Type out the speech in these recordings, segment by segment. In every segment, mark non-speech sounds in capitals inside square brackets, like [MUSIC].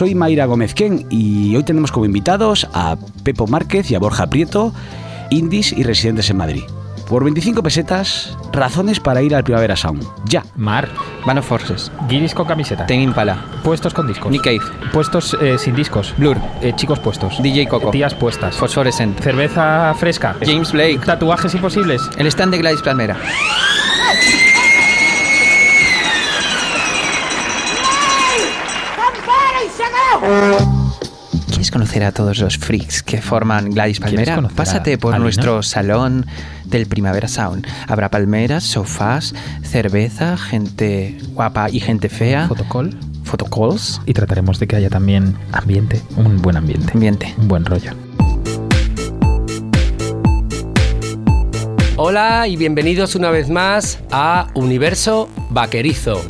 Soy Mayra Gómez Ken y hoy tenemos como invitados a Pepo Márquez y a Borja Prieto, indies y residentes en Madrid. Por 25 pesetas, razones para ir al Primavera Sound. Ya. Mar, Band of Forces, guiris con camiseta. Ten Impala, Puestos con discos. Nick Cave, Puestos eh, sin discos. Blur, Eh, chicos puestos. DJ Coco, Tías puestas. Phosphorescent, Cerveza fresca. James Blake, Tatuajes imposibles. el stand de Gladys Palmera. ¿Quieres conocer a todos los freaks que forman Gladys Palmera? Pásate por nuestro salón del Primavera Sound. Habrá palmeras, sofás, cerveza, gente guapa y gente fea, Fotocall. photocalls, Y trataremos de que haya también ambiente. Un buen ambiente. ambiente. Un buen rollo. Hola y bienvenidos una vez más a Universo Vaquerizo.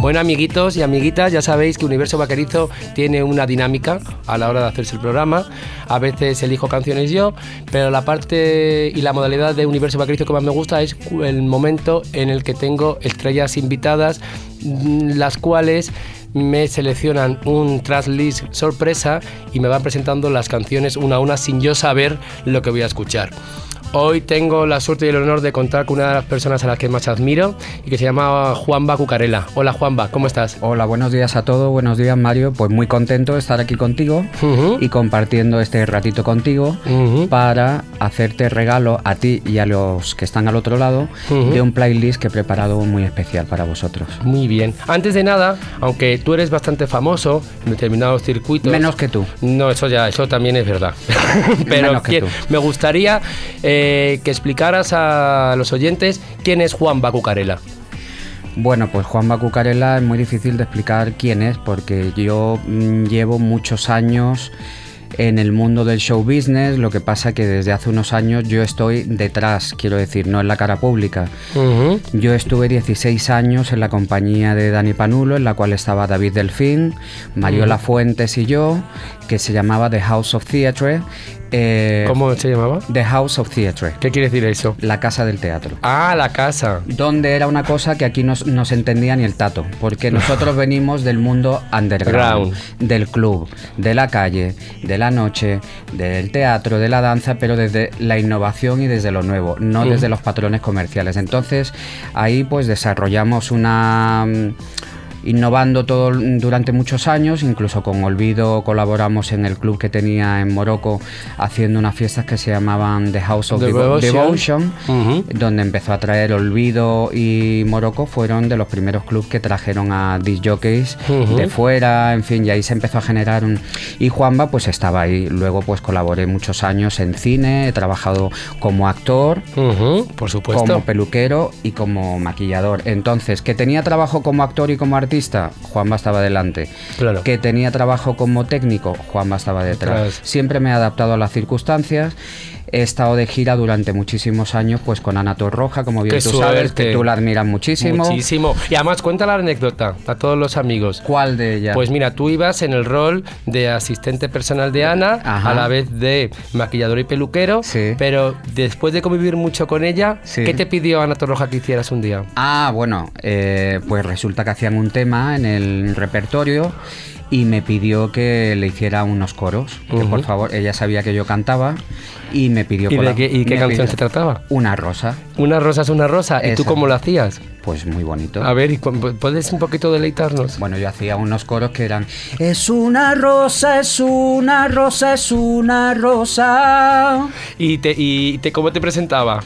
Bueno, amiguitos y amiguitas, ya sabéis que Universo Vaquerizo tiene una dinámica a la hora de hacerse el programa. A veces elijo canciones yo, pero la parte y la modalidad de Universo Vaquerizo que más me gusta es el momento en el que tengo estrellas invitadas, mm, las cuales me seleccionan un tracklist sorpresa y me van presentando las canciones una a una sin yo saber lo que voy a escuchar. Hoy tengo la suerte y el honor de contar con una de las personas a las que más admiro y que se llama Juanba Cucarela. Hola Juanba, ¿cómo estás? Hola, buenos días a todos, buenos días Mario, pues muy contento de estar aquí contigo y compartiendo este ratito contigo para hacerte regalo a ti y a los que están al otro lado de un playlist que he preparado muy especial para vosotros. Muy bien. Antes de nada, aunque tú eres bastante famoso en determinados circuitos. Menos que tú. No, eso ya, eso también es verdad. [LAUGHS] Pero Menos que tú. me gustaría eh, que explicaras a los oyentes quién es Juan Bacucarela. Bueno, pues Juan Bacucarela es muy difícil de explicar quién es porque yo mm, llevo muchos años en el mundo del show business, lo que pasa que desde hace unos años yo estoy detrás, quiero decir, no en la cara pública. Yo estuve 16 años en la compañía de Dani Panulo, en la cual estaba David Delfín, Mariola Fuentes y yo, que se llamaba The House of Theatre. eh, ¿Cómo se llamaba? The House of Theatre, ¿Qué quiere decir eso? la casa del teatro. Ah, la casa. Donde era una cosa que aquí no no se entendía ni el tato, porque [LAUGHS] nosotros venimos del mundo underground, Ground. del club, de la calle, de la noche, del teatro, de la danza, pero desde la innovación y desde lo nuevo, no desde los patrones comerciales. Entonces ahí pues desarrollamos una... Innovando todo durante muchos años, incluso con Olvido colaboramos en el club que tenía en Morocco haciendo unas fiestas que se llamaban The House of Devo- Devotion. Devotion, Ujú. donde empezó a traer Olvido y Morocco fueron de los primeros clubes que trajeron a disc jockeys Ujú. de fuera, en fin, y ahí se empezó a generar un... Y Juanba pues estaba ahí, luego pues colaboré muchos años en cine, he trabajado como actor, Ujú, por supuesto. como peluquero y como maquillador. Entonces, que tenía trabajo como actor y como artista, Juanba estaba delante. Claro. Que tenía trabajo como técnico, Juanba estaba detrás. Detrás. Siempre me he adaptado a las circunstancias. He estado de gira durante muchísimos años, pues con Ana Torroja, como bien Qué tú sabes, que tú la admiras muchísimo. Muchísimo. Y además cuenta la anécdota a todos los amigos. ¿Cuál de ellas? Pues mira, tú ibas en el rol de asistente personal de Ana, Ajá. a la vez de maquillador y peluquero, Sí. pero después de convivir mucho con ella, Sí. ¿qué te pidió Ana Torroja que hicieras un día? Ah, bueno, eh, pues resulta que hacían un tema en el repertorio y me pidió que le hiciera unos coros. Que Ujú. por favor, ella sabía que yo cantaba y me pidió ¿Y de qué, y qué canción se trataba? Una rosa. Una rosa es una rosa. ¿Y tú cómo lo hacías? Pues muy bonito. A ver, ¿y cu- ¿puedes un poquito deleitarnos? Bueno, yo hacía unos coros que eran Es una rosa, es una rosa, es una rosa. ¿Y, te, y te, cómo te presentaba?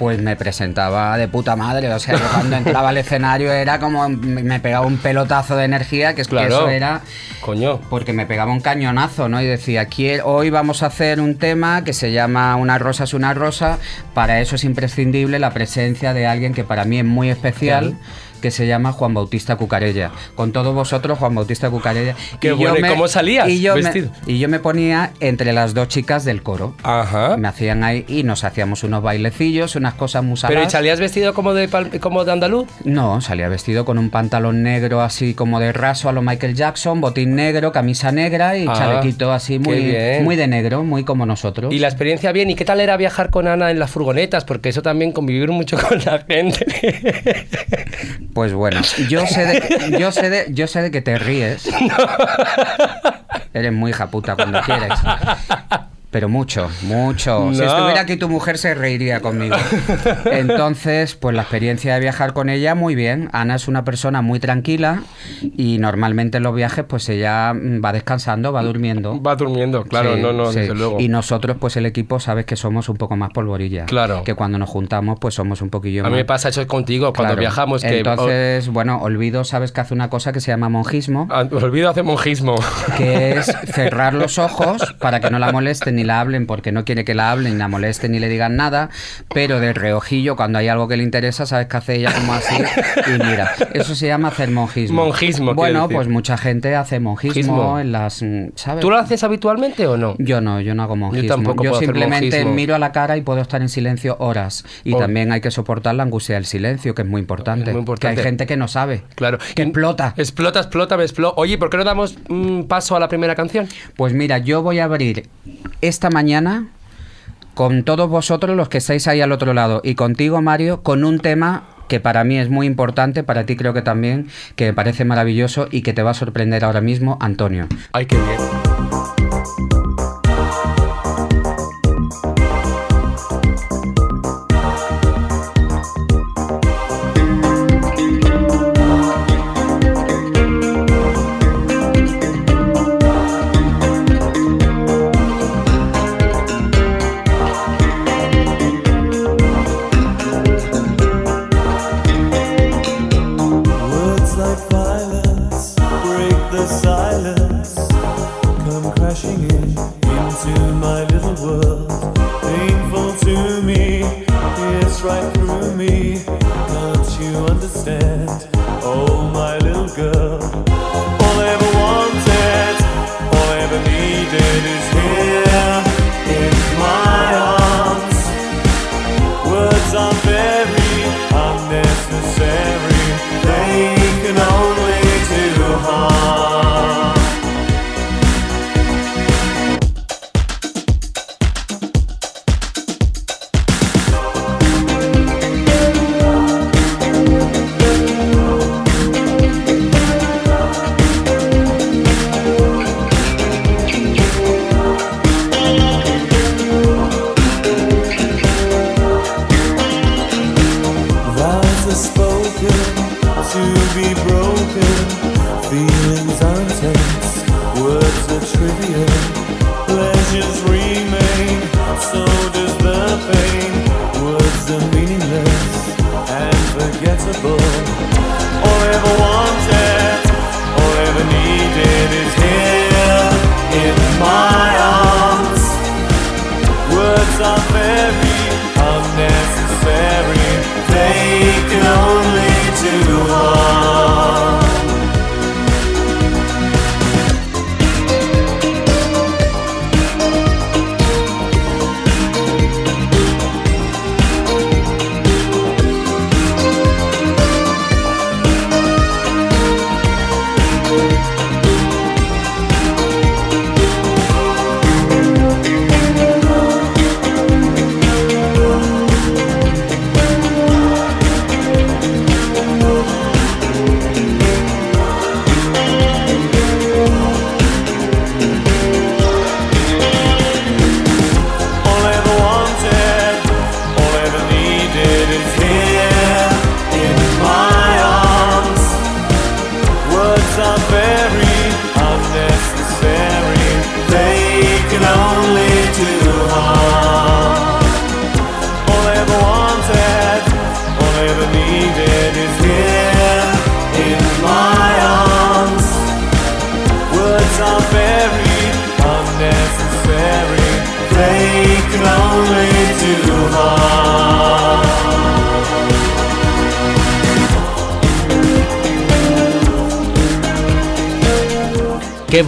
Pues me presentaba de puta madre, o sea, yo cuando entraba al escenario era como me pegaba un pelotazo de energía, que es que Claro. eso era Coño. porque me pegaba un cañonazo, ¿no? Y decía, "Quiero- hoy vamos a hacer un tema que se llama Una rosa es una rosa. Para eso es imprescindible la presencia de alguien que para mí es muy especial, que se llama Juan Bautista Cucarella. Con todos vosotros, Juan Bautista Cucarella. Qué yo bueno, ¿y cómo salías y yo me- y yo me ponía entre las dos chicas del coro. Ajá. Me hacían ahí y nos hacíamos unos bailecillos, unas cosas muy Pero ¿y salías vestido como de, como de andaluz? No, salía vestido con un pantalón negro así como de raso a lo Michael Jackson, botín negro, camisa negra y Ah, chalequito así muy, muy de negro, muy como nosotros. Y la experiencia bien. ¿Y qué tal era viajar con Ana en las furgonetas? Porque eso también convivir mucho [LAUGHS] con la gente. Pues bueno, yo sé de que, yo sé de, yo sé de que te ríes. [LAUGHS] Eres muy hija puta cuando quieres. Pero mucho, mucho. Si No. estuviera aquí tu mujer se reiría conmigo. [LAUGHS] Entonces, pues la experiencia de viajar con ella, muy bien. Ana es una persona muy tranquila y normalmente en los viajes, pues ella mm, va descansando, va durmiendo. Va durmiendo, claro, Sí, no, no, sí. desde luego. Y nosotros, pues el equipo, sabes que somos un poco más polvorilla. Claro. Que cuando nos juntamos, pues somos un poquillo A más. mí me pasa eso contigo cuando Claro. viajamos. Que, Entonces, bueno, Olvido, sabes que hace una cosa que se llama monjismo, oh, ah, olvido hacer monjismo. que es cerrar los ojos para que no la molesten [LAUGHS] ni la hablen, porque no quiere que la hablen, ni la molesten ni le digan nada, pero de reojillo, cuando hay algo que le interesa, sabes que hace ella como así y mira. Eso se llama hacer monjismo. Monjismo, Bueno, decir. pues mucha gente hace monjismo en las, mm, ¿sabes? ¿Tú lo haces habitualmente o no? Yo no, yo no hago monjismo. tampoco puedo hacer simplemente monjismo. miro a la cara y puedo estar en silencio horas. Y Oh. también hay que soportar la angustia del silencio, que es muy importante. Es muy importante. Que hay gente que no sabe. Claro. Que explota. Explota, explota, me explota. Oye, ¿por qué no damos un paso a la primera canción? Pues mira, yo voy a abrir esta mañana con todos vosotros los que estáis ahí al otro lado y contigo, Mario, con un tema que para mí es muy importante, para ti creo que también, que me parece maravilloso y que te va a sorprender ahora mismo, Antonio.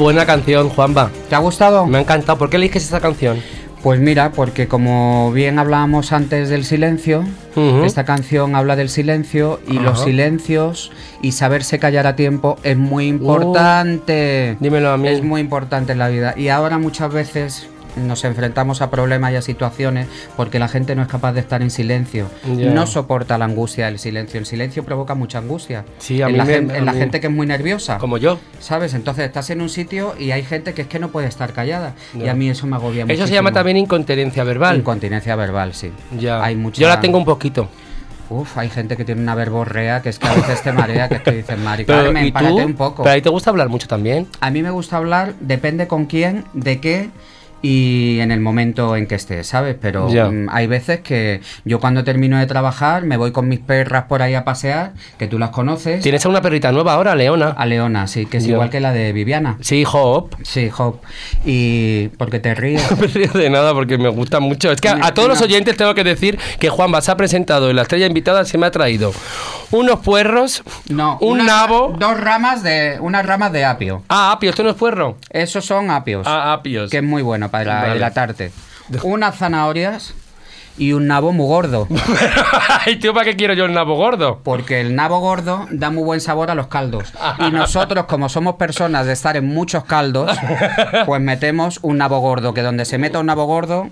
Buena canción, Juanba. ¿Te ha gustado? Me ha encantado. ¿Por qué eliges esta canción? Pues mira, porque como bien hablábamos antes del silencio, esta canción habla del silencio y los silencios y saberse callar a tiempo es muy importante. Dímelo a mí. Es muy importante en la vida. Y ahora muchas veces nos enfrentamos a problemas y a situaciones porque la gente no es capaz de estar en silencio. No soporta la angustia del silencio. El silencio provoca mucha angustia. Sí, a en mí la, me- gen- a en la gente que es muy nerviosa. Como yo. ¿Sabes? Entonces estás en un sitio y hay gente que es que no puede estar callada. Y a mí eso me agobia mucho. Eso se llama también incontinencia verbal. Incontinencia verbal, sí. ya. Hay mucha... Yo la tengo un poquito. Uf, hay gente que tiene una verborrea que es que a veces te marea, que es que dices, Mari, Pero, Carmen, ¿y tú? párate un poco. Pero a ti te gusta hablar mucho también. A mí me gusta hablar, depende con quién, de qué y en el momento en que esté, ¿sabes? Pero mm, hay veces que yo cuando termino de trabajar me voy con mis perras por ahí a pasear, que tú las conoces. Tienes a una perrita nueva ahora, Leona. A Leona, sí, que es igual que la de Viviana. Sí, Hop. Sí, Hop. Y porque te ríes. [LAUGHS] No me río de nada porque me gusta mucho. Es que a, a todos los oyentes tengo que decir que Juan se ha presentado en la estrella invitada, se me ha traído unos puerros, No, un nabo. Dos ramas de. Unas ramas de apio. Ah, apio, esto no es puerro. Esos son apios. Ah, apios. que es muy bueno para Vale. hidratarte. Unas zanahorias y un nabo muy gordo. [LAUGHS] Ay, tío, ¿para qué quiero yo el nabo gordo? Porque el nabo gordo da muy buen sabor a los caldos. Y [LAUGHS] nosotros, como somos personas de estar en muchos caldos, [LAUGHS] pues metemos un nabo gordo. Que donde se meta un nabo gordo.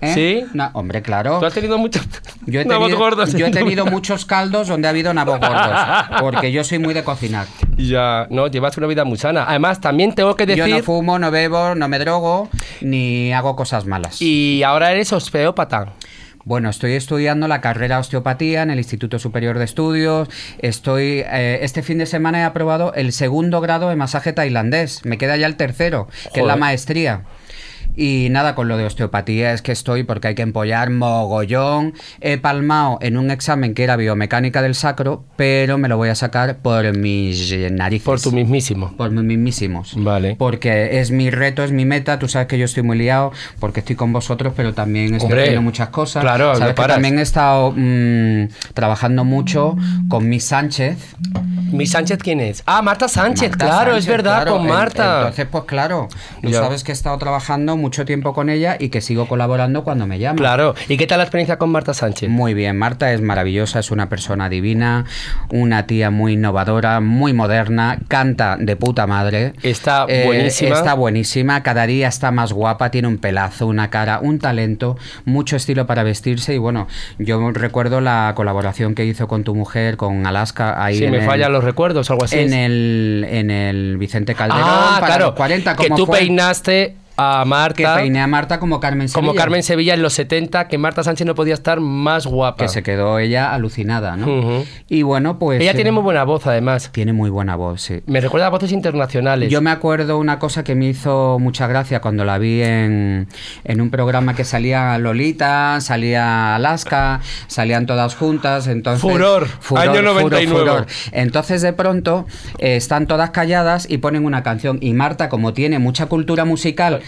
¿Eh? ¿Sí? Na- hombre, claro. Tú has tenido muchos Yo he [LAUGHS] tenido, gordos. yo he tenido muchos caldos donde ha habido nabos gordos. Porque yo soy muy de cocinar. Ya, no, llevas una vida muy sana. Además, también tengo que decir. Yo no fumo, no bebo, no me drogo, ni hago cosas malas. Y ahora eres osteópata. Bueno, estoy estudiando la carrera de osteopatía en el Instituto Superior de Estudios. Estoy eh, este fin de semana he aprobado el segundo grado de masaje tailandés. Me queda ya el tercero, que es la maestría. Y nada, con lo de osteopatía es que estoy porque hay que empollar mogollón. He palmado en un examen que era biomecánica del sacro, pero me lo voy a sacar por mis narices. Por tu mismísimo. Por mis mismísimos. Vale. Porque es mi reto, es mi meta. Tú sabes que yo estoy muy liado porque estoy con vosotros, pero también estoy Hombre, haciendo muchas cosas. claro, Sabes que también he estado mm, trabajando mucho con Miss Sánchez. ¿Mi Sánchez quién es? Ah, Marta Sánchez, Marta claro, es verdad, claro. con Marta. Entonces, pues claro, tú sabes que he estado trabajando mucho tiempo con ella y que sigo colaborando cuando me llama. Claro. ¿Y qué tal la experiencia con Marta Sánchez? Muy bien, Marta es maravillosa, es una persona divina, una tía muy innovadora, muy moderna, canta de puta madre. Está buenísima. Está buenísima, cada día está más guapa, tiene un pelazo, una cara, un talento, mucho estilo para vestirse y bueno, yo recuerdo la colaboración que hizo con tu mujer, con Alaska, ahí Si en me el- fallan los recuerdos algo así. en es. el, en el Vicente Calderón ah, para claro. los 40, que tú fue, peinaste a que Marta peiné a Marta como Carmen Sevilla. como Carmen Sevilla en los 70, que Marta Sánchez no podía estar más guapa. que se quedó ella alucinada, ¿no? Y bueno, pues Ella eh, tiene muy buena voz, además. tiene muy buena voz, sí. Me recuerda a voces internacionales. Yo me acuerdo una cosa que me hizo mucha gracia cuando la vi en, en un programa que salía Lolita, salía Alaska, salían todas juntas, entonces... Furor, año 99. Entonces de pronto eh, están todas calladas y ponen una canción y Marta, como tiene mucha cultura musical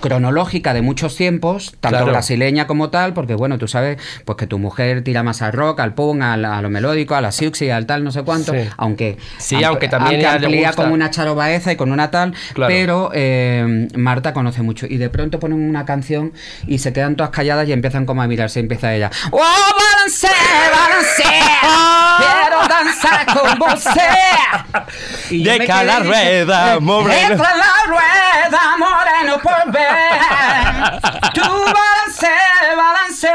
cronológica de muchos tiempos, tanto Claro. brasileña como tal, porque bueno, tú sabes pues que tu mujer tira más al rock, al punk, al- a, lo melódico, a la siuxi, al tal, no sé cuánto, Sí. aunque Sí, aunque también a ella le amplía con una Charo Baeza y con una tal, Claro. pero eh, Marta conoce mucho. Y de pronto ponen una canción y se quedan todas calladas y empiezan como a mirarse. Y empieza ella. ¡Oh, balance, balance! [LAUGHS] ¡Quiero danzar con [LAUGHS] yo Deja la rueda, eh, moreno. Deja la rueda, moreno, por ver. Tú balance, balance.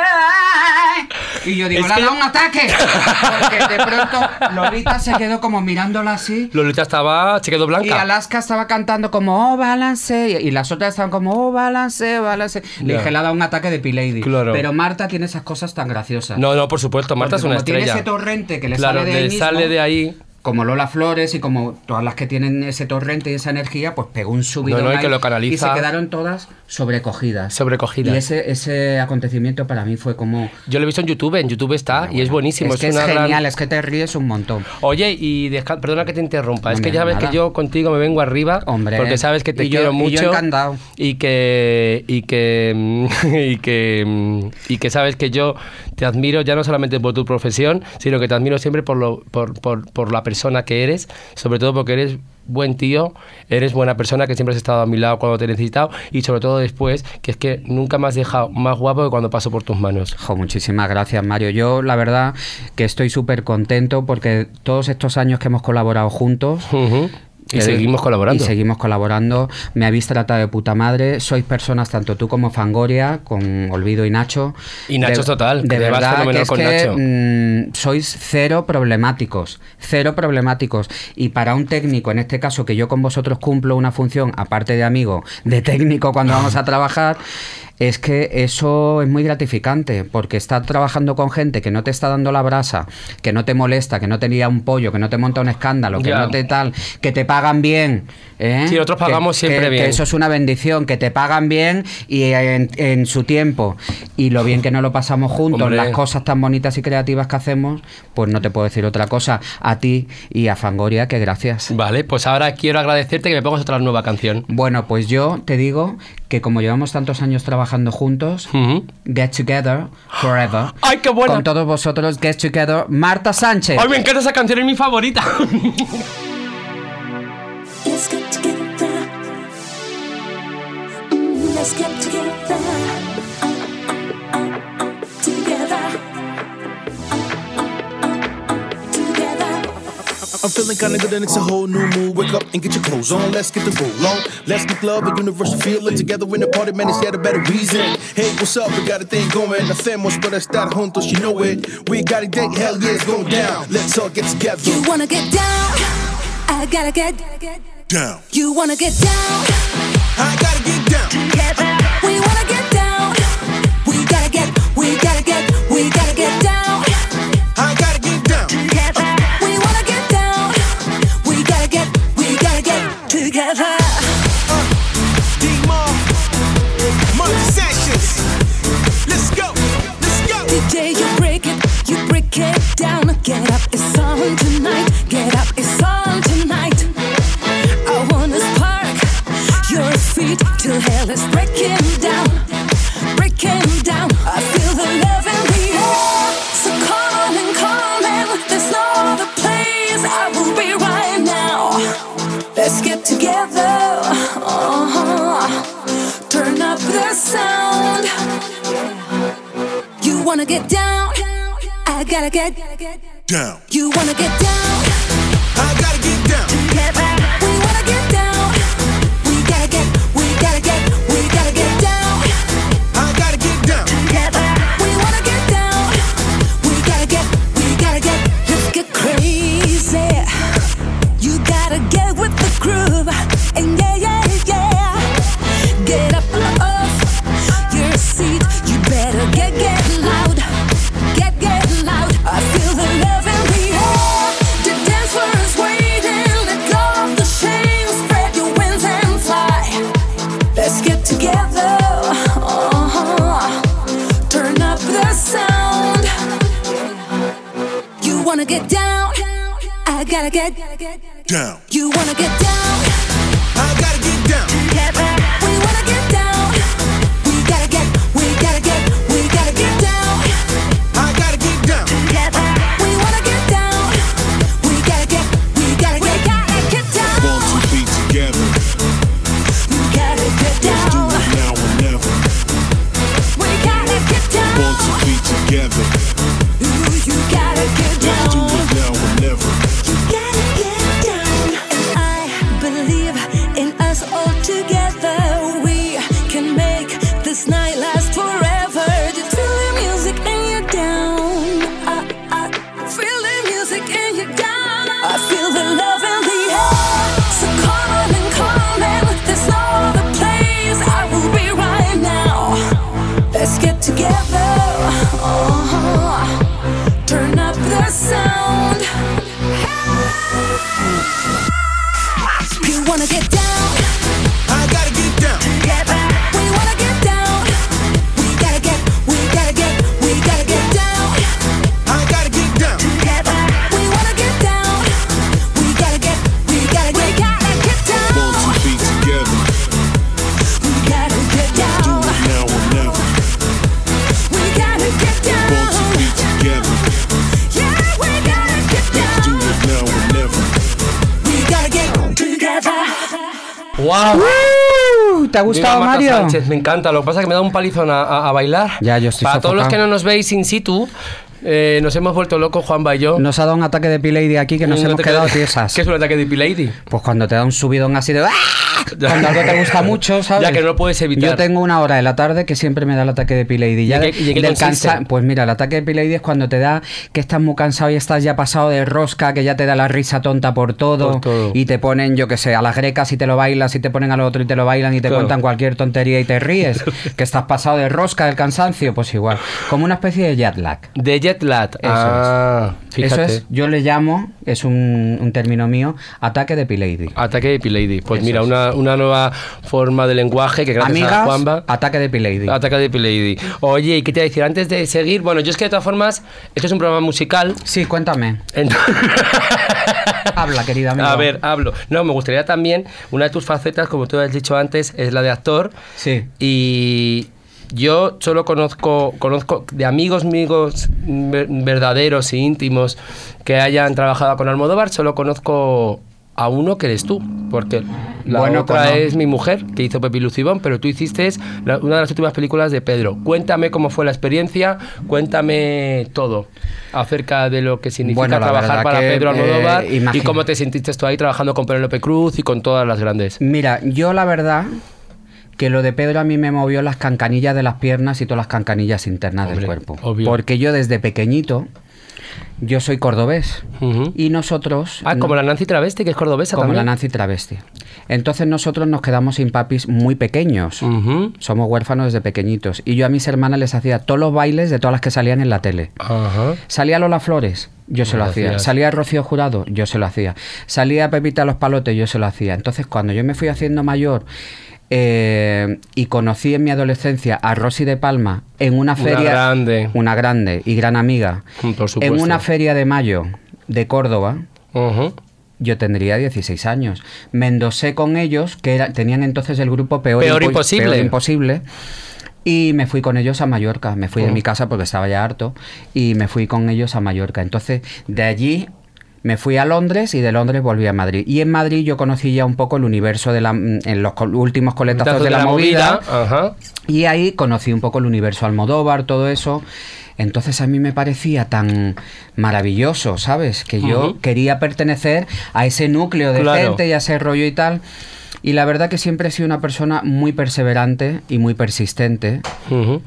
Y yo digo, le ha que- dado un ataque. Porque de pronto Lolita se quedó como mirándola así. Lolita estaba, se quedó Y blanca. Alaska estaba cantando como, oh, balance. Y, y las otras estaban como, oh, balance, balance. Le Ya. dije, le ha dado un ataque de P-Lady. Claro. Pero Marta tiene esas cosas tan graciosas. No, no, por supuesto, Marta Porque es una como tiene estrella. ese torrente que le claro, sale de ahí le mismo, sale de ahí. Como Lola Flores y como todas las que tienen ese torrente y esa energía, pues pegó un subidón No, no, y ahí que lo canaliza. y se quedaron todas sobrecogidas. Sobrecogidas. Y ese, ese acontecimiento para mí fue como... Yo lo he visto en YouTube, en YouTube está y es buenísimo. Es que es, una gran- genial, es que te ríes un montón. Oye, y deja- perdona que te interrumpa, es que ya nada. que yo contigo me vengo arriba, Hombre. porque sabes que te yo- quiero y yo mucho encantado. y que y que [LAUGHS] y que y que sabes que yo te admiro ya no solamente por tu profesión, sino que te admiro siempre por, lo, por, por, por la persona que eres, sobre todo porque eres buen tío, eres buena persona, que siempre has estado a mi lado cuando te he necesitado y sobre todo después, que es que nunca me has dejado más guapo que cuando paso por tus manos. Jo, muchísimas gracias, Mario. Yo, la verdad, que estoy súper contento porque todos estos años que hemos colaborado juntos. Y seguimos colaborando. Y seguimos colaborando. Me habéis tratado de puta madre. Sois personas, tanto tú como Fangoria, con Olvido y Nacho. Y Nacho de, total, De verdad que es con que Nacho. mm, sois cero problemáticos. Cero problemáticos. Y para un técnico, en este caso, que yo con vosotros cumplo una función, aparte de amigo, de técnico cuando vamos a trabajar. Es que eso es muy gratificante, porque estar trabajando con gente que no te está dando la brasa, que no te molesta, que no te lía un pollo, que no te monta un escándalo, que no te tal, que te pagan bien. ¿eh? Sí, nosotros pagamos Que- siempre que- bien. Que eso es una bendición, que te pagan bien y en, en su tiempo. Y lo bien que nos lo pasamos juntos, Hombre. las cosas tan bonitas y creativas que hacemos, pues no te puedo decir otra cosa. A ti y a Fangoria, que gracias. Vale, pues ahora quiero agradecerte que me pongas otra nueva canción. Bueno, pues yo te digo que como llevamos tantos años trabajando juntos, Ujú. Get Together Forever. [GASPS] ¡Ay, qué buena! Con todos vosotros, Get Together, Marta Sánchez. ¡Ay, me encanta esa canción! Es mi favorita. [LAUGHS] Let's get I'm feeling kinda good and it's a whole new mood. Wake up and get your clothes on. Let's get the roll on. Let's make love a universal feeling. Together in the party, man, it's yet a better reason. Hey, what's up? We got a thing going. Hacemos para estar juntos, you know it. We got a date, hell yeah, it's going down. Let's all get together. You wanna get down? I gotta get down. You wanna get down? I gotta get down. We ha gustado, Viva Mario? Sánchez, me encanta. Lo que pasa es que me da un palizón a, a- a bailar. Ya, yo estoy Para todos los que no nos veis in situ, eh, nos hemos vuelto locos, Juanba y yo. Nos ha dado un ataque de P-Lady aquí que nos Un hemos ataque quedado de- tiesas. ¿Qué es un ataque de P-Lady? Pues cuando te da un subidón así de... ¡Ah! Cuando algo te gusta [LAUGHS] mucho, ¿sabes? Ya que no lo puedes evitar. Yo tengo una hora de la tarde que siempre me da el ataque de P-Lady. Ya ¿Y de- en qué- y qué del cansa- Pues mira, el ataque de P-Lady es cuando te da que estás muy cansado y estás ya pasado de rosca, que ya te da la risa tonta por todo. Por todo. Y te ponen, yo que sé, a las grecas y te lo bailas, y te ponen al otro y te lo bailan y te Claro. cuentan cualquier tontería y te ríes. [LAUGHS] que estás pasado de rosca del cansancio, pues igual. Como una especie de jet lag. De jet lag. Eso ah, fíjate. Eso es, yo le llamo, es un, un término mío, ataque de P-Lady. Ataque de P-Lady. Pues Eso mira, es. una, una nueva forma de lenguaje que gracias a Amigas, Juanba. ataque de P-Lady. Ataque de P-Lady. Oye, ¿y qué te iba a decir? Antes de seguir, bueno, yo es que de todas formas, esto es un programa musical. Sí, cuéntame. entonces- [LAUGHS] Habla, querida amiga. A ver, hablo. No, me gustaría también, una de tus facetas, como tú has dicho antes, es la de actor. Sí. Y yo solo conozco, conozco de amigos amigos ver- verdaderos e íntimos que hayan trabajado con Almodóvar, solo conozco a uno que eres tú, porque la Bueno, otra cono- es mi mujer, que hizo Pepi Lucibón, pero tú hiciste la- una de las últimas películas de Pedro. Cuéntame cómo fue la experiencia, cuéntame todo acerca de lo que significa Bueno, trabajar para que, Pedro Almodóvar eh, y imagina- cómo te sentiste tú ahí trabajando con Penélope Cruz y con todas las grandes. Mira, yo la verdad que lo de Pedro a mí me movió las cancanillas de las piernas y todas las cancanillas internas Hombre, del cuerpo. obvio. Porque yo desde pequeñito, yo soy cordobés. Y nosotros... Ah, como la Nancy Travesti, que es cordobesa como la. Nancy Travesti. Entonces nosotros nos quedamos sin papis muy pequeños. Somos huérfanos desde pequeñitos. Y yo a mis hermanas les hacía todos los bailes de todas las que salían en la tele. Ajá. Salía Lola Flores, yo se lo hacía. Salía Rocío Jurado, yo se lo hacía. Salía Pepita Los Palotes, yo se lo hacía. Entonces, cuando yo me fui haciendo mayor eh, y conocí en mi adolescencia a Rosy de Palma en una Una feria. grande. Una grande y gran amiga. Mm, por supuesto. En una feria de mayo de Córdoba. Yo tendría 16 años. Me endosé con ellos, que era- tenían entonces el grupo Peor, Peor Impo- Imposible. Peor Imposible. Y me fui con ellos a Mallorca. Me fui de mi casa porque estaba ya harto. Y me fui con ellos a Mallorca. Entonces, de allí me fui a Londres y de Londres volví a Madrid. Y en Madrid yo conocí ya un poco el universo de la. En los últimos coletazos Tazos de la, movida. Ajá. Y ahí conocí un poco el universo Almodóvar, todo eso. Entonces a mí me parecía tan maravilloso, ¿sabes? Que yo quería pertenecer a ese núcleo de Claro. gente y a ese rollo y tal. Y la verdad que siempre he sido una persona muy perseverante y muy persistente. Ujú.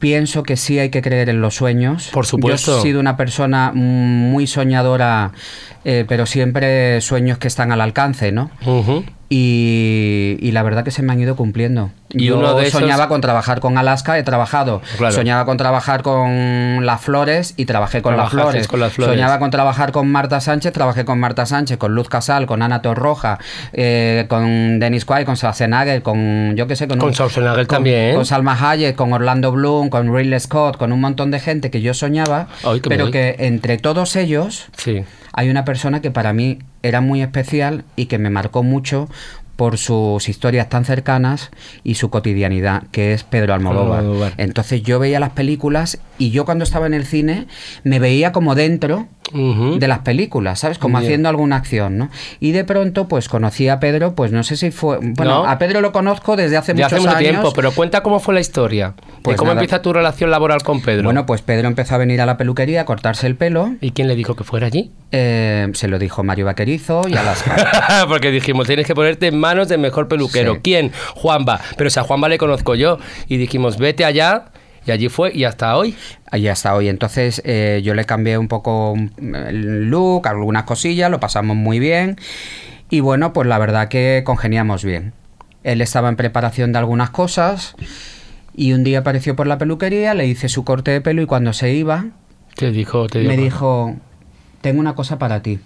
Pienso que sí hay que creer en los sueños. Por supuesto. Yo he sido una persona muy soñadora, eh, pero siempre sueños que están al alcance, ¿no? Ujú. Y, y la verdad que se me han ido cumpliendo. Y Yo uno de esos- soñaba con trabajar con Alaska, he trabajado. Claro. Soñaba con trabajar con las flores y trabajé con las flores. con las flores. Soñaba con trabajar con Marta Sánchez, trabajé con Marta Sánchez, con Luz Casal, con Ana Torroja, eh, con Dennis Quaid, con Schwarzenegger, con yo qué sé, con, Con un- con- también. Con Salma Hayek, con Orlando Bloom, con Ridley Scott, con un montón de gente que yo soñaba, Ay, pero bien. que entre todos ellos Sí. hay una persona que para mí era muy especial y que me marcó mucho por sus historias tan cercanas y su cotidianidad, que es Pedro Almodóvar. Almodóvar. Entonces yo veía las películas y yo cuando estaba en el cine me veía como dentro de las películas, ¿sabes? Como Bien. haciendo alguna acción, ¿no? Y de pronto, pues conocí a Pedro, pues no sé si fue... Bueno, ¿No? a Pedro lo conozco desde hace muchos hace mucho años. tiempo, pero cuenta cómo fue la historia. Pues y cómo nada. empieza tu relación laboral con Pedro. Bueno, pues Pedro empezó a venir a la peluquería a cortarse el pelo. ¿Y quién le dijo que fuera allí? eh, se lo dijo Mario Vaquerizo y a las... [LAUGHS] Porque dijimos, tienes que ponerte en manos del mejor peluquero. Sí. ¿Quién? Juanba. Pero si a Juanba le conozco yo. Y dijimos, vete allá. Y allí fue. Y hasta hoy. Ahí hasta hoy. Entonces eh, yo le cambié un poco el look, algunas cosillas, lo pasamos muy bien. Y bueno, pues la verdad que congeniamos bien. Él estaba en preparación de algunas cosas y un día apareció por la peluquería, le hice su corte de pelo y cuando se iba Te dijo, te me dijo, tengo una cosa para ti.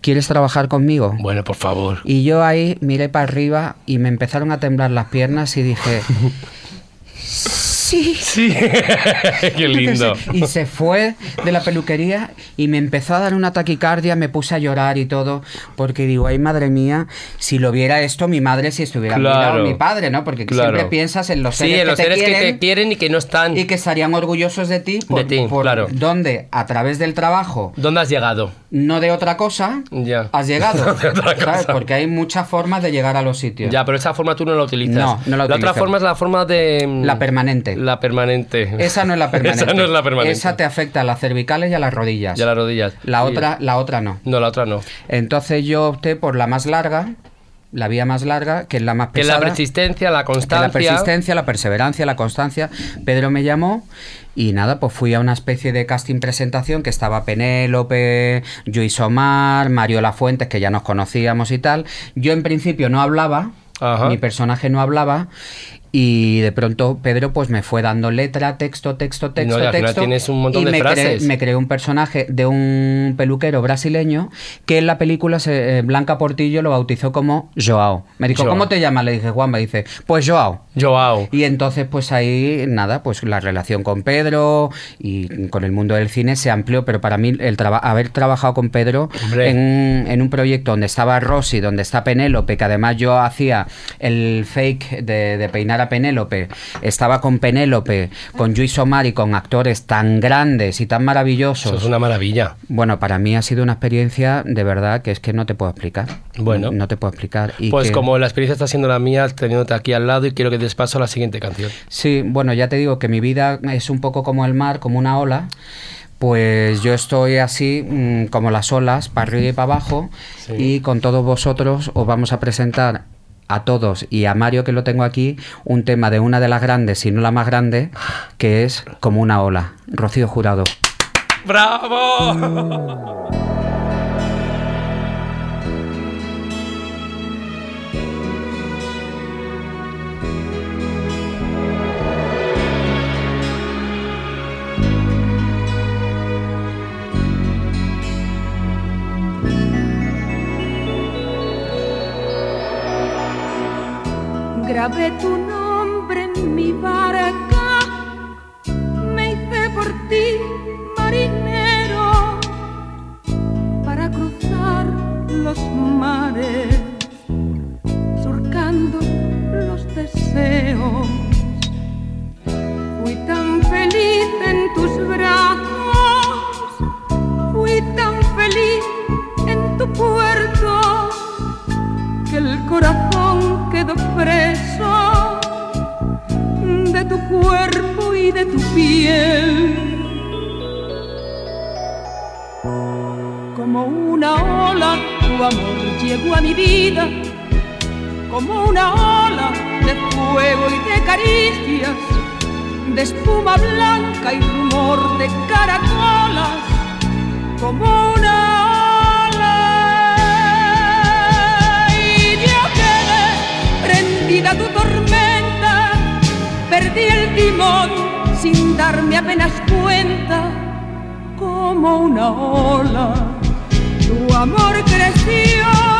¿Quieres trabajar conmigo? Bueno, por favor. Y yo ahí miré para arriba y me empezaron a temblar las piernas y dije, [LAUGHS] sí. Sí. [LAUGHS] Qué lindo. Y se fue de la peluquería y me empezó a dar una taquicardia, me puse a llorar y todo, porque digo, ay madre mía, si lo viera esto mi madre si estuviera a mi lado, Claro. mi padre, ¿no? Porque Claro. siempre piensas en los Sí, seres, en los que, te seres que quieren te quieren y que no están. y que estarían orgullosos de ti, por, De ti, por claro. donde a través del trabajo, ¿Dónde has llegado? no de otra cosa, Ya. has llegado. [LAUGHS] No de otra ¿sabes? cosa. Porque hay muchas formas de llegar a los sitios. Ya, pero esa forma tú no la utilizas. No, no la otra utilizo. forma es la forma de. mm, La permanente. La permanente. Esa no es la permanente. [LAUGHS] Esa no es la permanente. Esa te afecta a las cervicales y a las rodillas. Y a las rodillas. La otra, la otra no. No, la otra no. Entonces yo opté por la más larga, la vía más larga, que es la más Que es la pesada. persistencia, la que constancia. la persistencia, la perseverancia, la constancia. Pedro me llamó y nada, pues fui a una especie de casting presentación que estaba Penélope, Luis Omar, Mario Lafuentes, que ya nos conocíamos y tal. Yo en principio no hablaba, Ajá. mi personaje no hablaba. Y de pronto Pedro pues me fue dando letra, texto, texto, texto, y al final texto. tienes un montón y de me frases. Creé, me creé un personaje de un peluquero brasileño que en la película se- eh, Blanca Portillo lo bautizó como Joao. Me dijo, Joao. ¿cómo te llamas? Le dije, Juan, me dice, pues Joao. Joao. Y entonces, pues ahí, nada, pues la relación con Pedro y con el mundo del cine se amplió, pero para mí el traba- haber trabajado con Pedro en, en un proyecto donde estaba Rosy, donde está Penélope, que además yo hacía el fake de, de peinar a Penélope, estaba con Penélope, con Luis Omar y con actores tan grandes y tan maravillosos. Eso es una maravilla. Bueno, para mí ha sido una experiencia de verdad que es que no te puedo explicar. Bueno. No te puedo explicar. Y Pues que- como la experiencia está siendo la mía, teniéndote aquí al lado y quiero que des paso a la siguiente canción. Sí, bueno, ya te digo que mi vida es un poco como el mar, como una ola. Pues yo estoy así mm, como las olas, para arriba y para abajo, Sí. y con todos vosotros os vamos a presentar a todos y a Mario que lo tengo aquí un tema de una de las grandes, si no la más grande, que es como una ola. Rocío Jurado. ¡Bravo! Grabé tu nombre en mi barca, me hice por ti marinero para cruzar los mares, Como una ola, tu amor llegó a mi vida, como una ola de fuego y de caricias, de espuma blanca y rumor de caracolas, como una ola. Y prendida tu tormenta, perdí el timón sin darme apenas cuenta, como una ola. Tu amor creció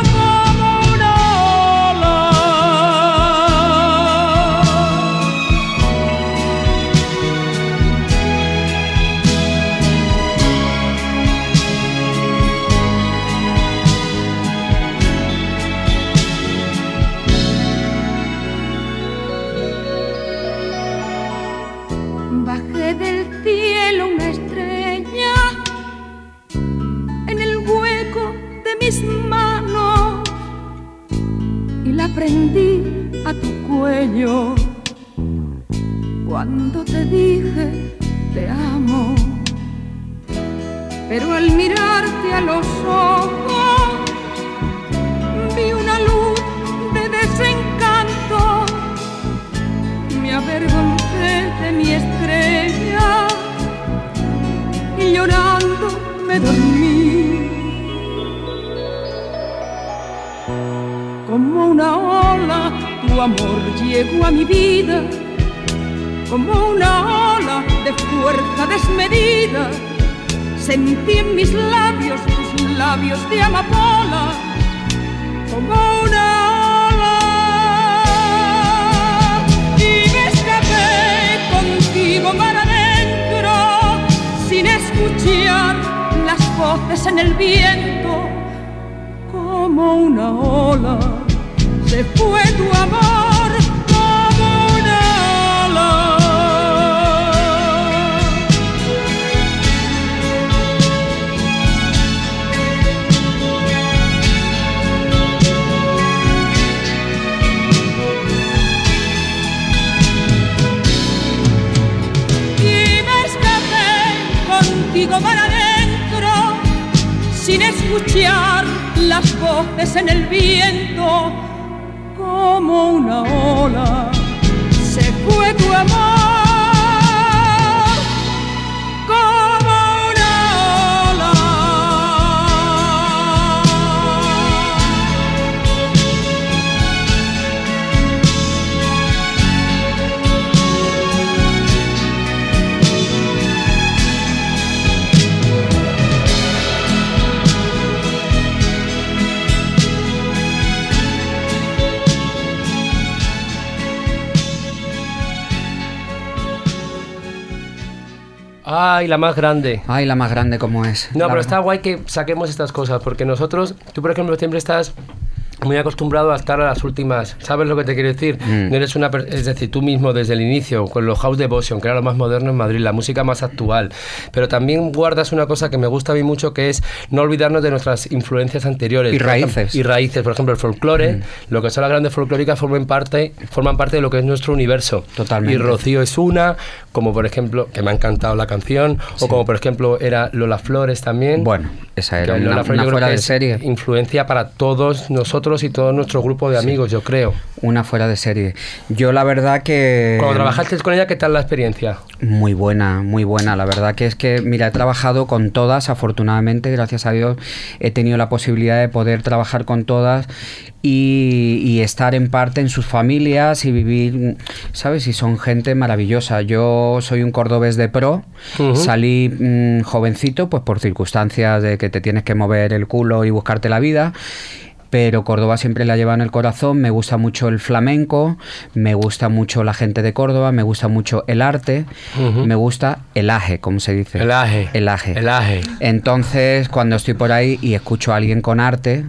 cuando te dije te amo. Pero al mirarte a los ojos llegó a mi vida como una ola de fuerza desmedida. Sentí en mis labios tus labios de amapola como una ola. Y me escapé contigo mar adentro sin escuchar las voces en el viento como una ola. Se fue tu amor. Para adentro sin escuchar las voces en el viento como una ola se fue tu amor Ay, la más grande. Ay, la más grande como es. No, La pero verdad. está guay que saquemos estas cosas, porque nosotros, tú por ejemplo, siempre estás muy acostumbrado a estar a las últimas. ¿Sabes lo que te quiero decir? Mm. No eres una, es decir, tú mismo desde el inicio, con los House Devotion, que era lo más moderno en Madrid, la música más actual. Pero también guardas una cosa que me gusta a mí mucho, que es no olvidarnos de nuestras influencias anteriores. Y ejemplo- raíces. Y raíces, por ejemplo, el folclore, lo que son las grandes folclóricas forman parte, forman parte de lo que es nuestro universo. Totalmente. Y Rocío es una, como por ejemplo, que me ha encantado la canción, o como por ejemplo era Lola Flores también. Bueno, esa era Que una, Lola Flores una yo creo fuera de serie. Influencia para todos nosotros y todo nuestro grupo de amigos, yo creo. Una fuera de serie. Yo la verdad que... Cuando trabajaste con ella, ¿qué tal la experiencia? Muy buena, muy buena. La verdad que es que, mira, he trabajado con todas, afortunadamente, gracias a Dios, he tenido la posibilidad de poder trabajar con todas y, y estar en parte en sus familias y vivir, ¿sabes? Y son gente maravillosa. Yo soy un cordobés de pro, Ujú. salí mm, jovencito, pues por circunstancias de que te tienes que mover el culo y buscarte la vida pero Córdoba siempre la lleva en el corazón, me gusta mucho el flamenco, me gusta mucho la gente de Córdoba, me gusta mucho el arte, me gusta el aje, como se dice. El aje. El aje. El aje. Entonces, cuando estoy por ahí y escucho a alguien con arte,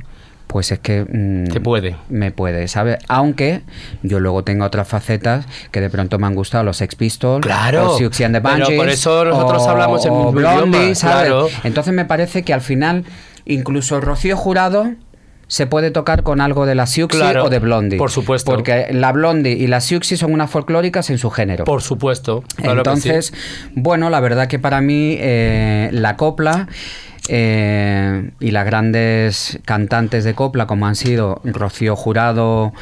pues es que... mm, Te puede. Me puede, ¿sabes? Aunque yo luego tengo otras facetas que de pronto me han gustado, los Sex Pistols, Claro. o Siouxsie and the Pero por eso nosotros o- hablamos mismo Blondie, ¿sabes? claro. Entonces me parece que al final, incluso Rocío Jurado se puede tocar con algo de la Claro, o de Blondie. por supuesto. Porque la Blondie y la Siouxsie son unas folclóricas en su género. Por supuesto. claro Entonces, sí. bueno, la verdad que para mí eh, la copla eh, y las grandes cantantes de copla como han sido Rocío Jurado,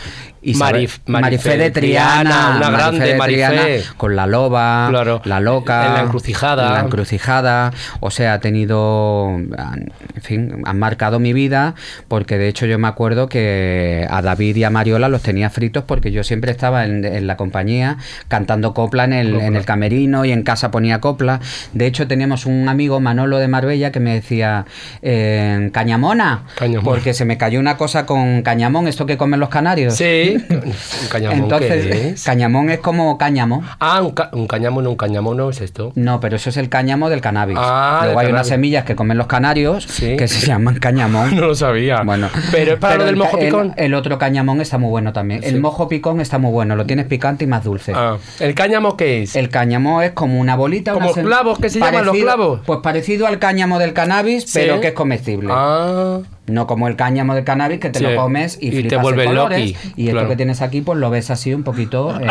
Marif- Marifé de Triana, una grande de Marifé. con la loba, Claro. la loca, En La Encrucijada. La encrucijada, o sea, ha tenido, en fin, han marcado mi vida porque de hecho yo me acuerdo que a David y a Mariola los tenía fritos porque yo siempre estaba en, en la compañía cantando copla en el, en el camerino y en casa ponía copla. De hecho teníamos un amigo, Manolo de Marbella, que me decía, eh, cañamona, Cañamón. porque se me cayó una cosa con cañamón, esto que comen los canarios. Sí. Un cañamón, Entonces, ¿qué es? cañamón es como cáñamo. Ah, un, ca- un cañamón, un cañamón no es esto. No, pero eso es el cáñamo del cannabis. Ah, Luego hay unas semillas que comen los canarios Sí. que se llaman cañamón. [LAUGHS] No lo sabía. Bueno, Pero es para lo del el- mojo picón. El, otro cañamón está muy bueno también. Sí. El mojo picón está muy bueno, lo tienes picante y más dulce. Ah, ¿El cáñamo qué es? El cáñamo es como una bolita. Como una clavos, ¿qué se llaman los clavos? Pues parecido al cáñamo del cannabis, Sí. pero que es comestible. Ah, No como el cáñamo del cannabis que te Sí. lo comes y, Y te flipas vuelves colores. loqui, Y esto claro. que tienes aquí, pues lo ves así un poquito [LAUGHS] eh,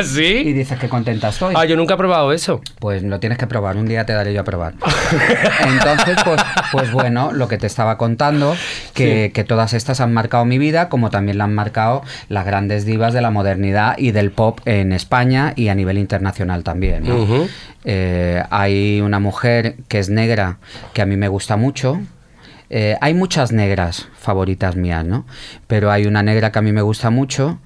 y ¿sí? dices que contenta estoy. Ah, yo nunca he probado eso. Pues lo tienes que probar, un día te daré yo a probar. [LAUGHS] Entonces, pues, pues bueno, lo que te estaba contando, que, Sí. que todas estas han marcado mi vida, como también la han marcado las grandes divas de la modernidad y del pop en España y a nivel internacional también. Eh, hay una mujer que es negra que a mí me gusta mucho. Eh, hay muchas negras favoritas mías, ¿no? Pero hay una negra que a mí me gusta mucho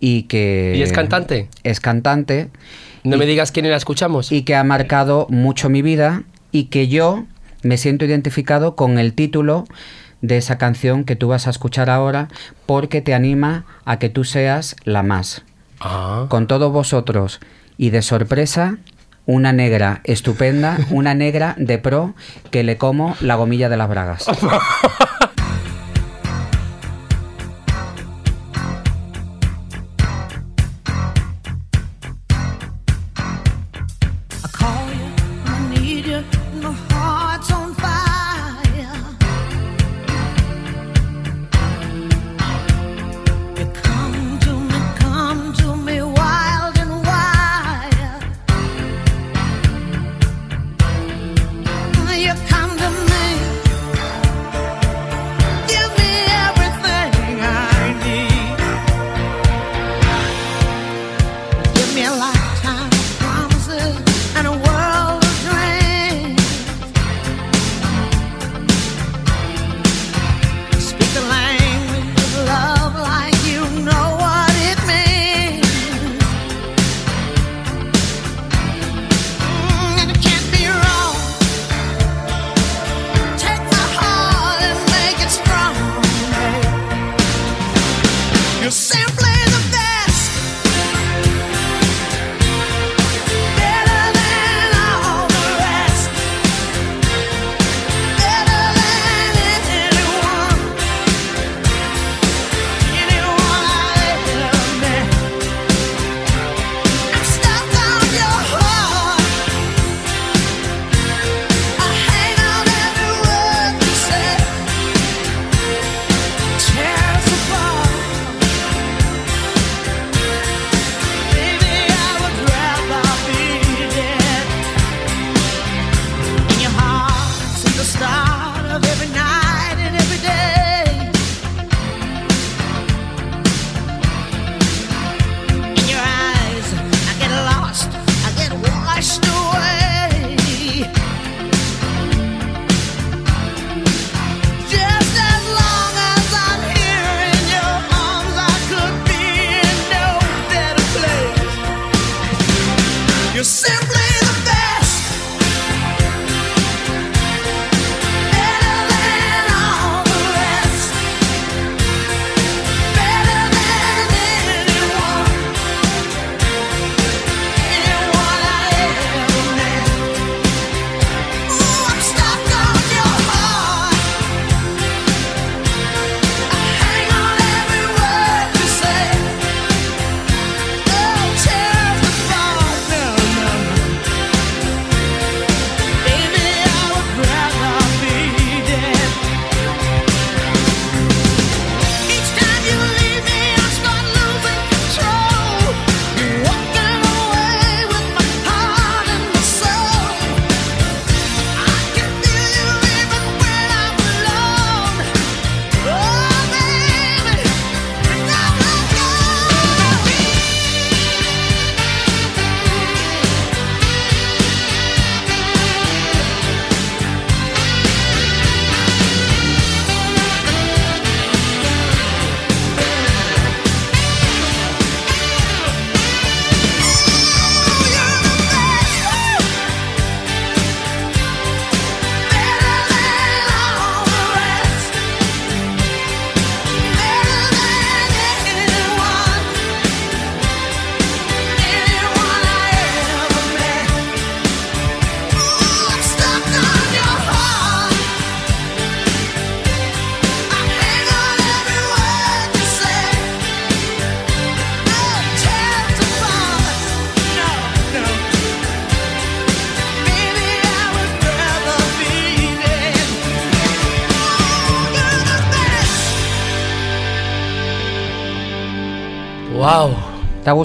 y que... ¿Y es cantante? Es cantante No Y- me digas quién la escuchamos. y que ha marcado mucho mi vida y que yo me siento identificado con el título de esa canción que tú vas a escuchar ahora porque te anima a que tú seas la más. Ah. Con todos vosotros y de sorpresa, una negra estupenda, una negra de pro que le como la gomilla de las bragas. [LAUGHS] you say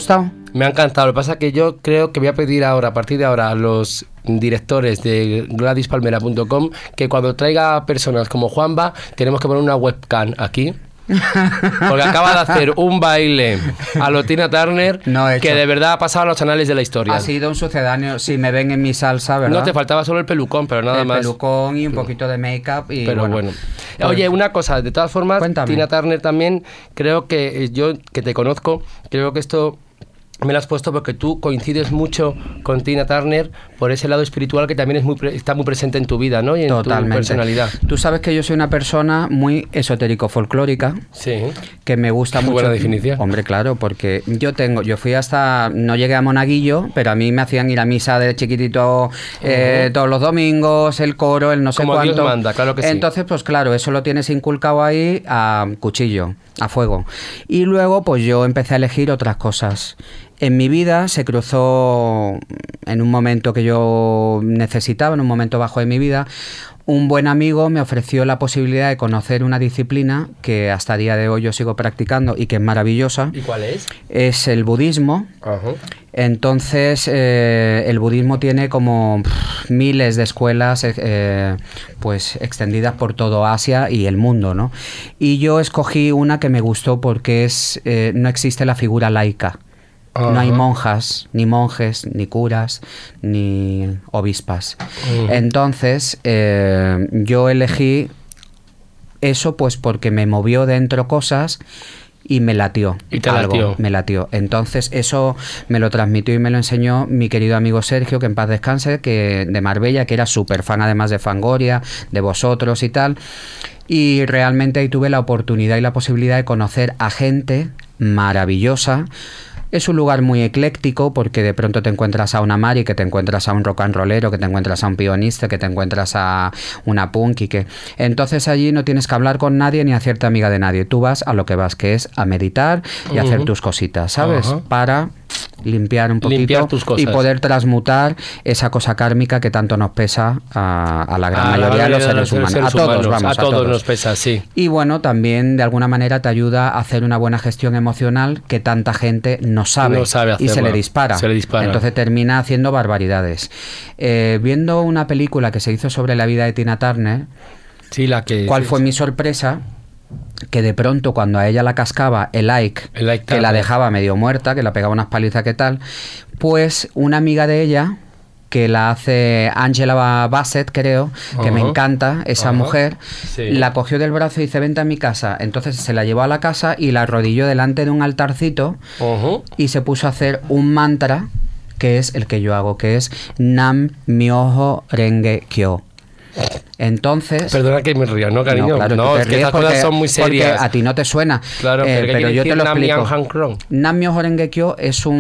gustado? Me ha encantado. Lo que pasa es que yo creo que voy a pedir ahora, a partir de ahora, a los directores de gladispalmera.com que cuando traiga personas como Juanba, tenemos que poner una webcam aquí. [LAUGHS] Porque acaba de hacer un baile a lo Tina Turner No he que de verdad ha pasado a los anales de la historia. Ha sido un sucedáneo. Si me ven en mi salsa, ¿verdad? No te faltaba solo el pelucón, pero nada el más. pelucón y un poquito de make-up. y Pero bueno. pues- Oye, una cosa, de todas formas, Cuéntame. Tina Turner también, creo que eh, yo, que te conozco, creo que esto me la has puesto porque tú coincides mucho con Tina Turner por ese lado espiritual que también es muy pre- está muy presente en tu vida, ¿no? Y en tu Totalmente. personalidad. Tú sabes que yo soy una persona muy esotérico-folclórica. Sí. que me gusta Qué mucho. buena definición. Hombre, claro, porque yo tengo, yo fui hasta, no llegué a Monaguillo, pero a mí me hacían ir a misa de chiquitito eh, todos los domingos, el coro, el no sé Como Dios cuánto. manda, claro que sí. Entonces, pues claro, eso lo tienes inculcado ahí a cuchillo, a fuego. Y luego, pues yo empecé a elegir otras cosas. En mi vida se cruzó en un momento que yo necesitaba, en un momento bajo de mi vida, un buen amigo me ofreció la posibilidad de conocer una disciplina que hasta día de hoy yo sigo practicando y que es maravillosa. ¿Y cuál es? Es el budismo. Ajá. Entonces, eh, el budismo tiene como pff, miles de escuelas eh, eh, pues extendidas por todo Asia y el mundo, ¿no? Y yo escogí una que me gustó porque es eh, no existe la figura laica. No hay monjas, ni monjes, ni curas, ni obispas. Entonces, eh, yo elegí eso pues porque me movió dentro cosas y me latió. Y te algo, latió. Me latió. Entonces eso me lo transmitió y me lo enseñó mi querido amigo Sergio, que en paz descanse, que de Marbella, que era súper fan además de Fangoria, de vosotros y tal. Y realmente ahí tuve la oportunidad y la posibilidad de conocer a gente maravillosa. Es un lugar muy ecléctico porque de pronto te encuentras a una Mari, que te encuentras a un rock and rollero, que te encuentras a un pianista, que te encuentras a una punk y que... Entonces allí no tienes que hablar con nadie ni hacerte amiga de nadie. Tú vas a lo que vas, que es a meditar y a hacer tus cositas, ¿sabes? Para limpiar un poquito Limpiar tus cosas. y poder transmutar esa cosa kármica que tanto nos pesa a, a la gran A la mayoría de los seres humanos. a todos, vamos, a todos nos pesa, sí. y bueno, también de alguna manera te ayuda a hacer una buena gestión emocional que tanta gente no sabe, No sabe y se le dispara. Se le dispara. Entonces termina haciendo barbaridades. Eh, viendo una película que se hizo sobre la vida de Tina Turner, Sí, la que. ¿cuál fue mi sorpresa? Que de pronto cuando a ella la cascaba el like, El Ike que la dejaba medio muerta, que la pegaba unas palizas que tal, pues una amiga de ella que la hace Angela Bassett, creo, que me encanta esa mujer, Sí. la cogió del brazo y dice, vente a mi casa. Entonces se la llevó a la casa y la arrodilló delante de un altarcito y se puso a hacer un mantra que es el que yo hago, que es Nam Myoho Renge Kyo. Entonces... Perdona que me ría, ¿no, cariño? No, claro, te es que estas cosas porque- son muy porque serias. a ti no te suena. Claro, Eh, pero, ¿qué pero quiere yo te lo explico. Namyo Horengekyo es un,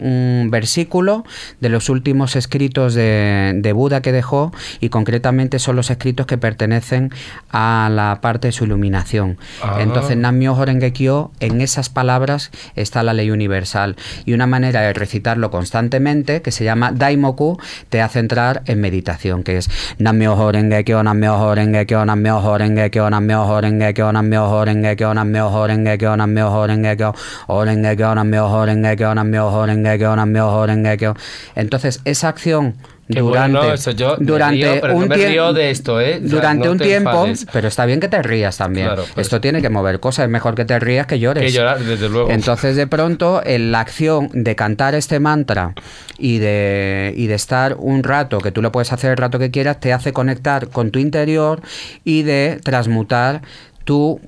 un versículo de los últimos escritos de, de Buda que dejó y concretamente son los escritos que pertenecen a la parte de su iluminación. Ah. Entonces Namyo Horengekyo, en esas palabras está la ley universal y una manera de recitarlo constantemente que se llama Daimoku te hace entrar en meditación, que es Namyo Horengekyo, Namyo Horengekyo, Namyo Horengekyo, Namyo Horengekyo, Namyo Horengekyo, Namyo Horengekyo, Namyo Horengekyo, Horengekyo, Namyo Horengekyo, Namyo Horengekyo, Namyo Horengekyo. Entonces, esa acción Qué durante bueno, eso yo durante río, pero un me tie- río de esto, ¿eh? O sea, Durante no un tiempo, enfades. pero está bien que te rías también. Claro, pues. Esto tiene que mover cosas, es mejor que te rías que llores. Que llorar, desde luego. Entonces, de pronto, en la acción de cantar este mantra y de, y de estar un rato, que tú lo puedes hacer el rato que quieras, te hace conectar con tu interior y de transmutar tu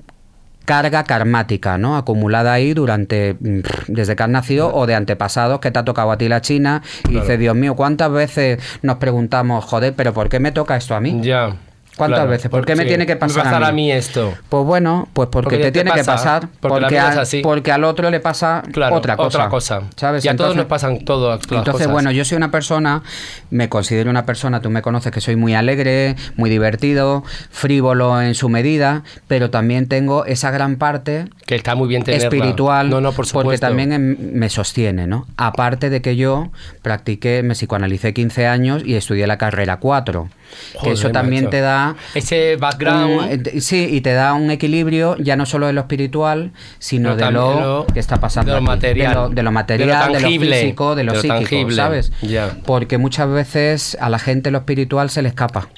carga karmática, ¿no? Acumulada ahí durante mm, desde que has nacido o de antepasados que te ha tocado a ti la China y dices, Dios mío, ¿cuántas veces nos preguntamos, joder, pero ¿por qué me toca esto a mí? Ya. ¿Cuántas claro, veces? ¿Por qué me tiene que pasar a pasar mí? a mí esto. Pues bueno, pues porque, Porque te te tiene que pasa, pasar, porque porque, a- así. porque al otro le pasa Claro, otra cosa. Otra cosa. ¿Sabes? Y a todos nos pasan todas las entonces, cosas. bueno, yo soy una persona, me considero una persona, tú me conoces que soy muy alegre, muy divertido, frívolo en su medida, pero también tengo esa gran parte que está muy bien tenerla. espiritual No, no, por supuesto. porque también em- me sostiene, ¿no? Aparte de que yo practiqué, me psicoanalicé 15 años y estudié la carrera 4. Que Joder, eso también macho. te da Ese background... un- eh, sí, y te da un equilibrio ya no solo de lo espiritual, sino de lo, lo- que está pasando de lo material. de lo, de lo material, De lo de lo, tangible. físico, de lo, De psíquico, tangible. ¿sabes? Ya. Porque muchas veces a la gente lo espiritual se le escapa.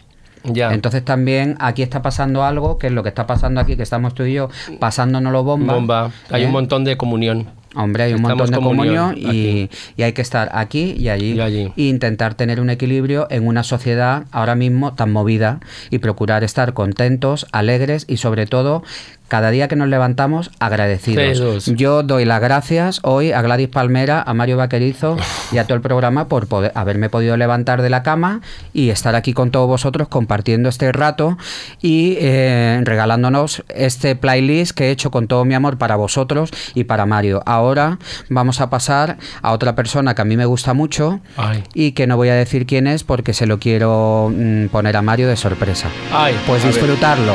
ya. Entonces también aquí está pasando algo, que es lo que está pasando aquí, que estamos tú y yo pasándonos lo bomba. bomba. Hay ¿eh? un montón de comunión. Hombre, hay un Estamos montón de comunión comunión y, y hay que estar aquí y allí, Y allí. e intentar tener un equilibrio en una sociedad ahora mismo tan movida y procurar estar contentos, alegres y sobre todo cada día que nos levantamos agradecidos. Yo doy las gracias hoy a Gladys Palmera, a Mario Vaquerizo y a todo el programa por haberme podido levantar de la cama y estar aquí con todos vosotros compartiendo este rato y eh, regalándonos este playlist que he hecho con todo mi amor para vosotros y para Mario. Ahora vamos a pasar a otra persona que a mí me gusta mucho y que no voy a decir quién es porque se lo quiero mm, poner a Mario de sorpresa. Ay, pues disfrutarlo.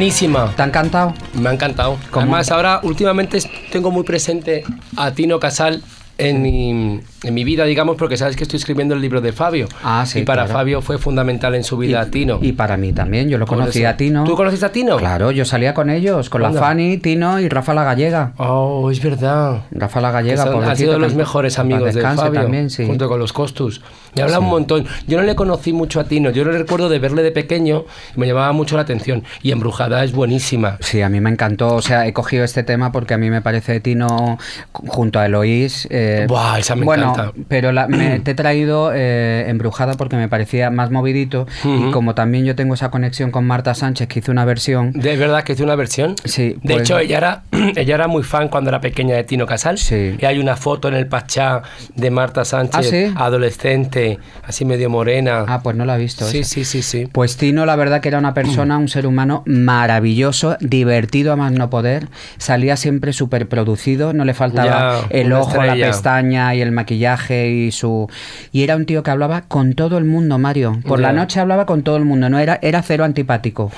Buenísima. ¿Te ha encantado? Me ha encantado. ¿Cómo? Además, ahora últimamente tengo muy presente a Tino Casal en mi, en mi, vida, digamos, porque sabes que estoy escribiendo el libro de Fabio. Ah, sí. Y para. Fabio fue fundamental en su vida Tino. Y para mí también, yo lo conocí a Tino. ¿Tú conociste a Tino? Claro, yo salía con ellos, con la Fanny, Tino y Rafa la Gallega. Oh, es verdad. Rafa la Gallega, por Han sido los mejores amigos de Fabio. También, sí. Junto con los Costus. Me habla un montón. Yo no le conocí mucho a Tino, yo le recuerdo de verle de pequeño y me llamaba mucho la atención. Y Embrujada es buenísima. Sí, a mí me encantó. O sea, he cogido este tema porque a mí me parece Tino junto a Eloís. eh, Buah, esa me bueno, encanta. pero la- me, [CLEARS THROAT] te he traído eh, embrujada porque me parecía más movidito. Y Ujú. como también yo tengo esa conexión con Marta Sánchez, que hizo una versión. ¿De verdad que hizo una versión? Sí, De pues- hecho, ella era, [CLEARS THROAT] ella era muy fan cuando era pequeña de Tino Casal. Sí. Y hay una foto en el Pachá de Marta Sánchez, ¿Ah, sí? adolescente, así medio morena. Ah, pues no la he visto. sí, esa. sí, sí, sí. Pues Tino, la verdad que era una persona, un ser humano maravilloso, divertido a más no poder. Salía siempre súper producido, no le faltaba Ya, el ojo, la pestaña y el maquillaje y su. Y era un tío que hablaba con todo el mundo, Mario. Por Ya. la noche hablaba con todo el mundo, no era, era cero antipático.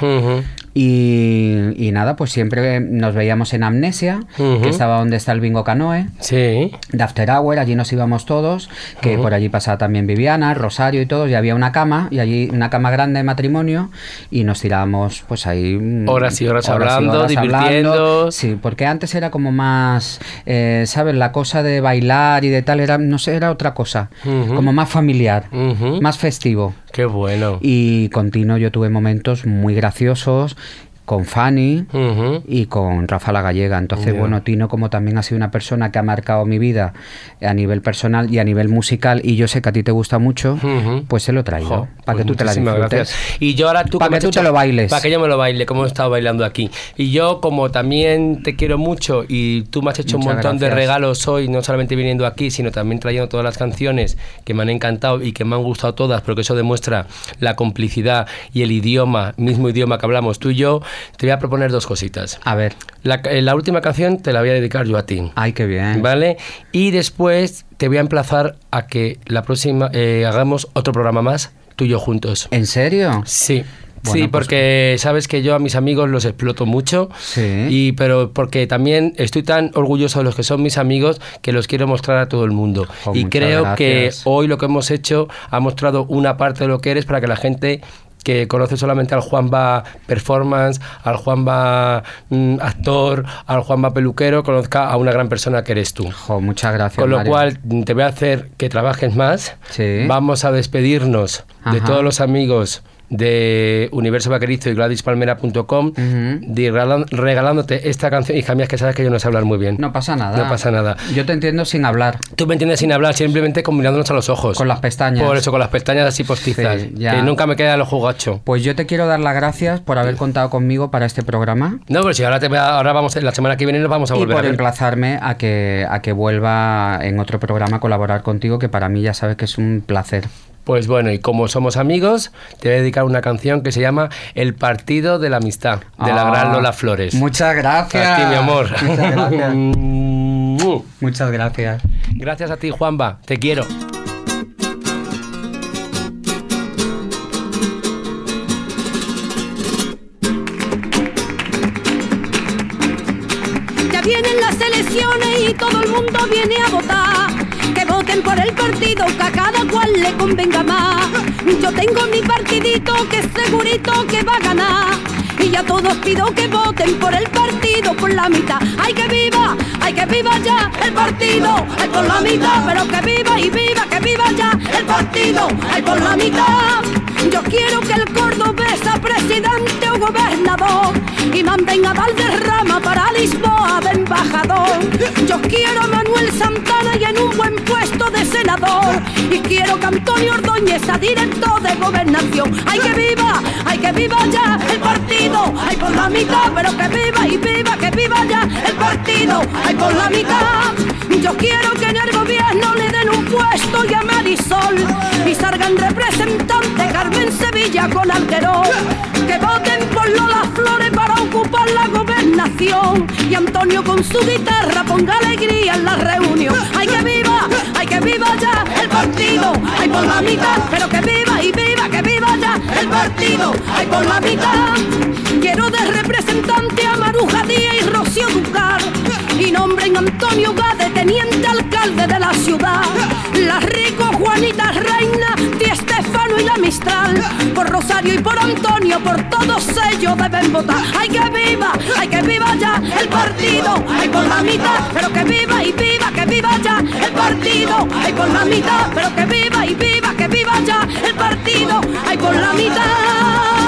Y, y nada, pues siempre nos veíamos en Amnesia, que estaba donde está el Bingo Canoe. Sí. de After Hour, allí nos íbamos todos, que por allí pasaba también Viviana, Rosario y todos, y había una cama, y allí una cama grande de matrimonio, y nos tirábamos pues ahí... mm, Horas y horas hablando, divirtiendo. Sí, porque antes era como más, eh, ¿sabes? La cosa de bailar y de tal, era, no sé, era otra cosa, como más familiar, más festivo. Qué bueno. Y con Tino yo tuve momentos muy graciosos, con Fanny, y con Rafa la Gallega. Entonces, Ya. bueno, Tino como también ha sido una persona que ha marcado mi vida a nivel personal y a nivel musical, y yo sé que a ti te gusta mucho, pues se lo Jo, para pues que tú te la disfrutes. gracias. Y yo ahora tú Pa' me que tú te lo bailes. Para que yo me lo baile, como he estado bailando aquí. Y yo, como también te quiero mucho y tú me has hecho un montón de regalos hoy, no solamente viniendo aquí, sino también trayendo todas las canciones que me han encantado y que me han gustado todas, porque eso demuestra la complicidad y el idioma, mismo idioma que hablamos tú y yo, te voy a proponer dos cositas. A ver, La, eh, la última canción te la voy a dedicar yo a ti. ay, qué bien. ¿Vale? Y después te voy a emplazar a que la próxima eh, hagamos otro programa más, tú y yo juntos. ¿En serio? Sí. Bueno, sí, pues- porque sabes que yo a mis amigos los exploto mucho, Sí. y pero porque también estoy tan orgulloso de los que son mis amigos que los quiero mostrar a todo el mundo. Jo, y creo que hoy lo que hemos hecho ha mostrado una parte de lo que eres para que la gente que conoce solamente al Juanba performance, al Juanba mm, actor, al Juanba peluquero, conozca a una gran persona que eres tú. Jo, muchas gracias. Con lo Mario. cual te voy a hacer que trabajes más. Sí. Vamos a despedirnos de todos los amigos de Universo Vaquerizo y GladysPalmera.com de regalan- regalándote esta canción. Hija mía, es que sabes que yo no sé hablar muy bien. No pasa nada. No pasa nada. Yo te entiendo sin hablar. Tú me entiendes sin hablar, simplemente combinándonos a los ojos. Con las pestañas. Por eso, con las pestañas así postizas. Sí. Que nunca me queda el ojo gacho. Pues yo te quiero dar las gracias por haber contado conmigo para este programa. No, pero si ahora, te ahora vamos, la semana que viene nos vamos a y volver por a ver. emplazarme a que, a que vuelva en otro programa a colaborar contigo, que para mí ya sabes que es un placer. Pues bueno, y como somos amigos, te voy a dedicar una canción que se llama El Partido de la Amistad, de la Ah, gran Lola Flores. Muchas gracias. A ti, mi amor. Muchas gracias. [LAUGHS] Muchas gracias. Gracias a ti, Juanba. Te quiero. Ya vienen las elecciones y todo el mundo viene a votar. Convenga más. Yo tengo mi partidito que segurito que va a ganar. Y ya todos pido que voten por el partido por la mitad. ¡Ay que viva! ¡Ay que viva ya el partido! ¡Ay por la mitad! Pero que viva y viva, que viva ya el partido! ¡Ay por la mitad! Yo quiero que el Córdoba sea presidente o gobernador y manden a Valderrama para Lisboa de embajador. Yo quiero a Manuel Santana y en un buen senador y quiero que Antonio Ordóñez sea director de gobernación. ¡Ay que viva! ¡Ay que viva ya el partido! ¡Ay por la mitad! Pero que viva y viva, que viva ya el partido! ¡Ay por la mitad! Yo quiero que en el gobierno le den un puesto y a Marisol y salgan representantes Carmen Sevilla con Alterón. Que voten por Lola Flores para ocupar la gobernación y Antonio con su guitarra ponga alegría en la reunión. ¡Ay que viva! ¡Ay que viva ya el partido! ¡Ay por la mitad! Pero que viva y viva, que viva ya el partido! ¡Ay por la mitad! Quiero de representante a Maruja Díaz y Rocío Ducar y nombren Antonio Gade teniente alcalde de la ciudad. La rico Juanita Reina, Di Estefano y la Mistral. Por Rosario y por Antonio, por todos ellos deben votar. Hay que viva, hay que viva ya el partido, hay por la mitad, pero que viva y viva, que viva ya el partido, hay por la mitad, pero que viva y viva, que viva ya el partido, hay por la mitad.